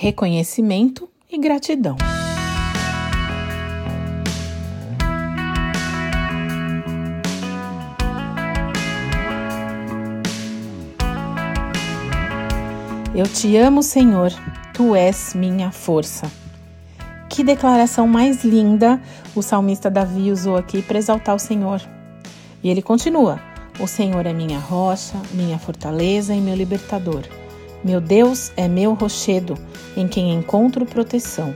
reconhecimento e gratidão. Eu te amo, Senhor, tu és minha força. Que declaração mais linda o salmista Davi usou aqui para exaltar o Senhor. E ele continua: O Senhor é minha rocha, minha fortaleza e meu libertador. Meu Deus é meu rochedo, em quem encontro proteção.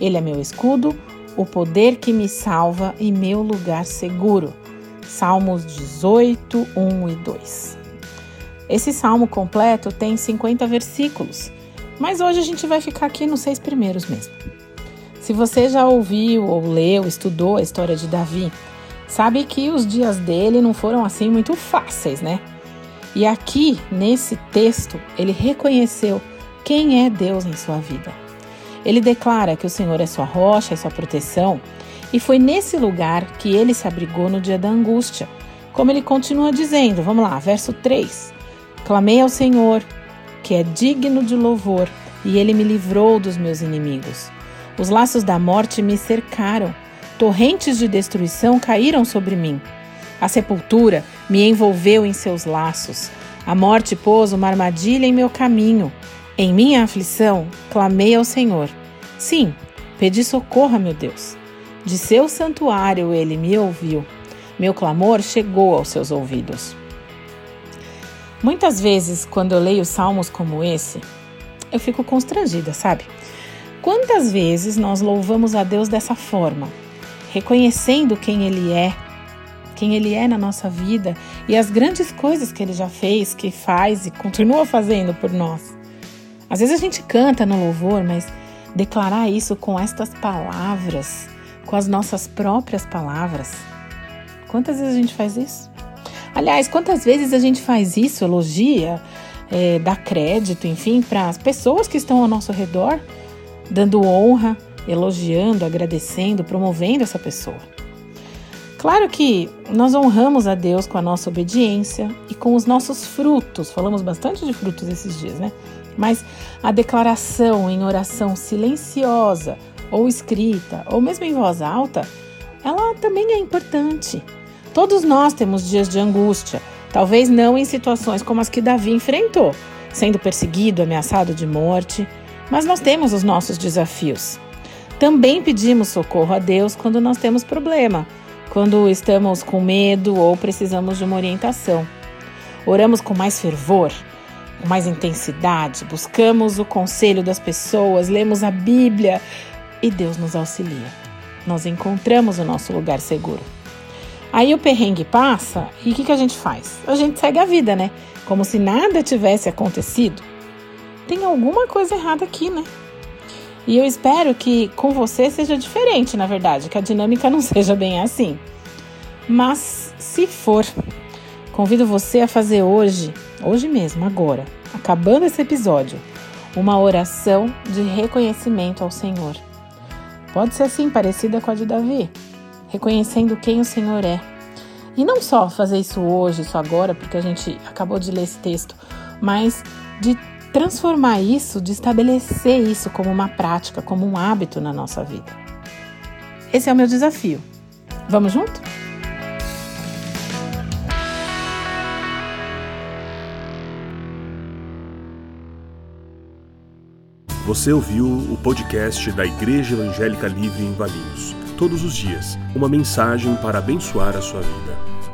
Ele é meu escudo, o poder que me salva e meu lugar seguro. Salmos 18, 1 e 2. Esse salmo completo tem 50 versículos, mas hoje a gente vai ficar aqui nos seis primeiros mesmo. Se você já ouviu ou leu, estudou a história de Davi, sabe que os dias dele não foram assim muito fáceis, né? E aqui, nesse texto, ele reconheceu quem é Deus em sua vida. Ele declara que o Senhor é sua rocha, é sua proteção, e foi nesse lugar que ele se abrigou no dia da angústia. Como ele continua dizendo, vamos lá, verso 3. Clamei ao Senhor, que é digno de louvor, e ele me livrou dos meus inimigos. Os laços da morte me cercaram, torrentes de destruição caíram sobre mim. A sepultura me envolveu em seus laços. A morte pôs uma armadilha em meu caminho. Em minha aflição, clamei ao Senhor. Sim, pedi socorro a meu Deus. De seu santuário ele me ouviu. Meu clamor chegou aos seus ouvidos. Muitas vezes, quando eu leio salmos como esse, eu fico constrangida, sabe? Quantas vezes nós louvamos a Deus dessa forma, reconhecendo quem Ele é, quem Ele é na nossa vida e as grandes coisas que Ele já fez, que faz e continua fazendo por nós. Às vezes a gente canta no louvor, mas declarar isso com estas palavras, com as nossas próprias palavras, quantas vezes a gente faz isso? Aliás, quantas vezes a gente faz isso, elogia, é, dá crédito, enfim, para as pessoas que estão ao nosso redor, dando honra, elogiando, agradecendo, promovendo essa pessoa. Claro que nós honramos a Deus com a nossa obediência e com os nossos frutos. Falamos bastante de frutos esses dias, né? Mas a declaração em oração silenciosa ou escrita, ou mesmo em voz alta, ela também é importante. Todos nós temos dias de angústia, talvez não em situações como as que Davi enfrentou, sendo perseguido, ameaçado de morte, mas nós temos os nossos desafios. Também pedimos socorro a Deus quando nós temos problema, quando estamos com medo ou precisamos de uma orientação. Oramos com mais fervor, com mais intensidade, buscamos o conselho das pessoas, lemos a Bíblia e Deus nos auxilia. Nós encontramos o nosso lugar seguro. Aí o perrengue passa e o que, que a gente faz? A gente segue a vida, né? Como se nada tivesse acontecido. Tem alguma coisa errada aqui, né? E eu espero que com você seja diferente, na verdade, que a dinâmica não seja bem assim. Mas se for, convido você a fazer hoje, hoje mesmo, agora, acabando esse episódio, uma oração de reconhecimento ao Senhor. Pode ser assim, parecida com a de Davi reconhecendo quem o Senhor é. E não só fazer isso hoje, isso agora, porque a gente acabou de ler esse texto, mas de transformar isso, de estabelecer isso como uma prática, como um hábito na nossa vida. Esse é o meu desafio. Vamos junto? Você ouviu o podcast da Igreja Evangélica Livre em Valinhos todos os dias uma mensagem para abençoar a sua vida.